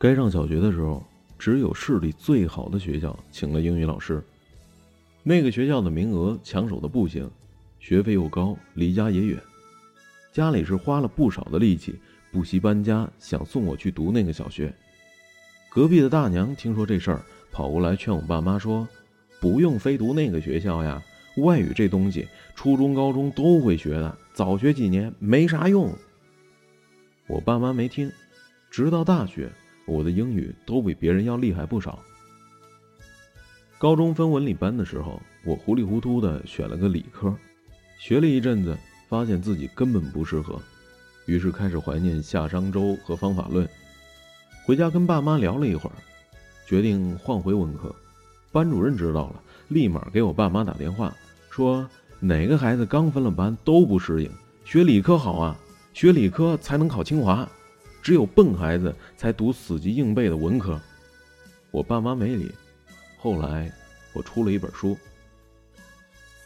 该上小学的时候，只有市里最好的学校请了英语老师。那个学校的名额抢手的不行，学费又高，离家也远。家里是花了不少的力气，不惜搬家，想送我去读那个小学。隔壁的大娘听说这事儿，跑过来劝我爸妈说：“不用非读那个学校呀，外语这东西，初中、高中都会学的，早学几年没啥用。”我爸妈没听，直到大学。我的英语都比别人要厉害不少。高中分文理班的时候，我糊里糊涂的选了个理科，学了一阵子，发现自己根本不适合，于是开始怀念夏商周和方法论。回家跟爸妈聊了一会儿，决定换回文科。班主任知道了，立马给我爸妈打电话，说哪个孩子刚分了班都不适应，学理科好啊，学理科才能考清华。只有笨孩子才读死记硬背的文科，我爸妈没理。后来我出了一本书。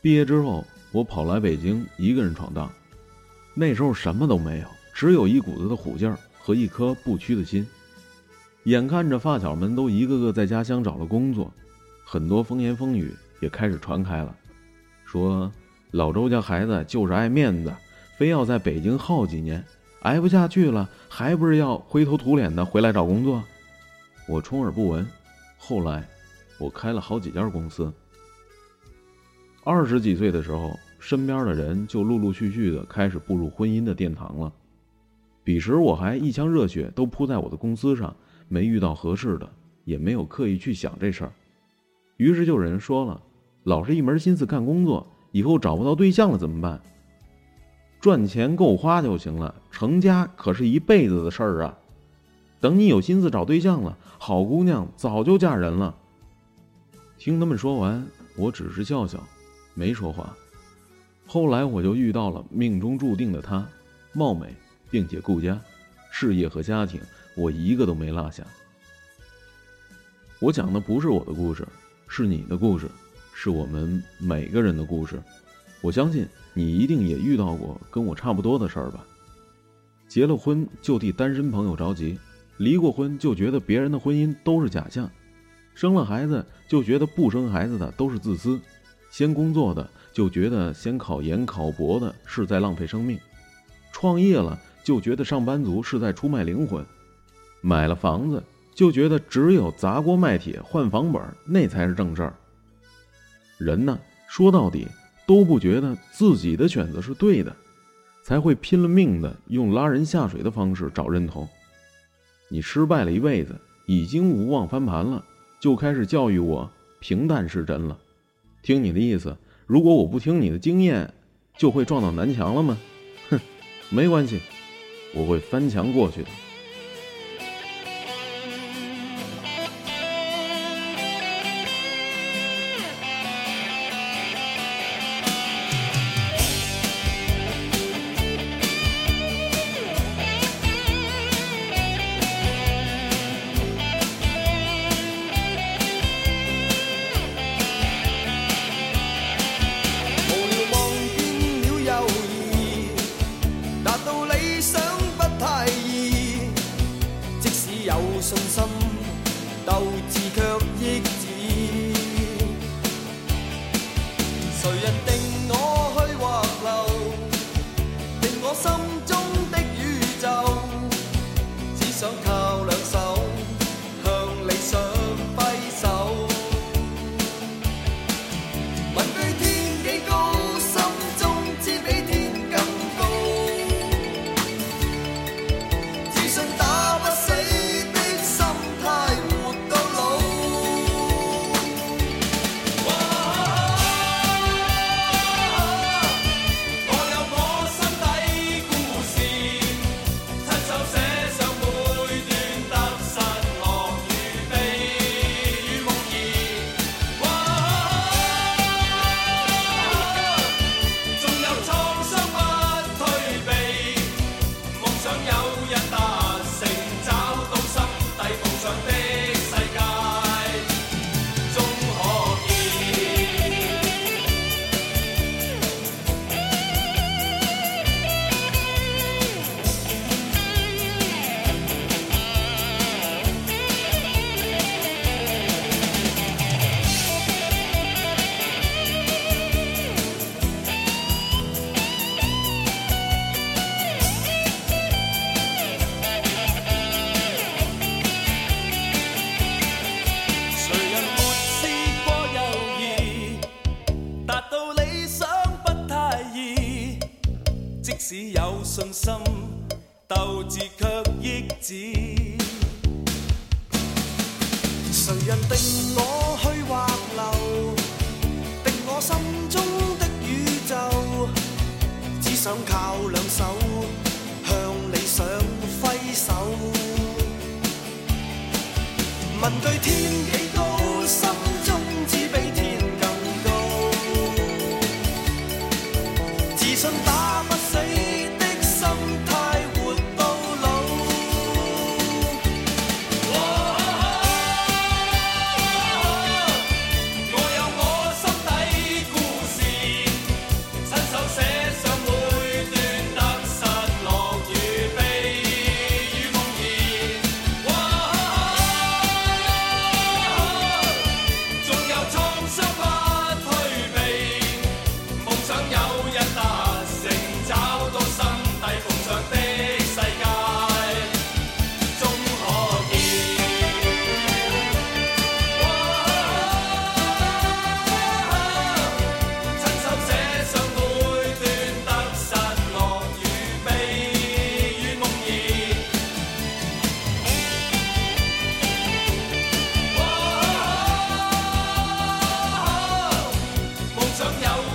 毕业之后，我跑来北京，一个人闯荡。那时候什么都没有，只有一股子的虎劲儿和一颗不屈的心。眼看着发小们都一个个在家乡找了工作，很多风言风语也开始传开了，说老周家孩子就是爱面子，非要在北京耗几年。挨不下去了，还不是要灰头土脸的回来找工作？我充耳不闻。后来，我开了好几家公司。二十几岁的时候，身边的人就陆陆续续的开始步入婚姻的殿堂了。彼时我还一腔热血都扑在我的公司上，没遇到合适的，也没有刻意去想这事儿。于是就有人说了：“老是一门心思干工作，以后找不到对象了怎么办？”赚钱够花就行了，成家可是一辈子的事儿啊！等你有心思找对象了，好姑娘早就嫁人了。听他们说完，我只是笑笑，没说话。后来我就遇到了命中注定的他，貌美并且顾家，事业和家庭我一个都没落下。我讲的不是我的故事，是你的故事，是我们每个人的故事。我相信。你一定也遇到过跟我差不多的事儿吧？结了婚就替单身朋友着急，离过婚就觉得别人的婚姻都是假象，生了孩子就觉得不生孩子的都是自私，先工作的就觉得先考研考博的是在浪费生命，创业了就觉得上班族是在出卖灵魂，买了房子就觉得只有砸锅卖铁换房本那才是正事儿。人呢，说到底。都不觉得自己的选择是对的，才会拼了命的用拉人下水的方式找认同。你失败了一辈子，已经无望翻盘了，就开始教育我平淡是真了。听你的意思，如果我不听你的经验，就会撞到南墙了吗？哼，没关系，我会翻墙过去的。谁人定我去或留？定我心手。问对天几多，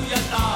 Hallelujah.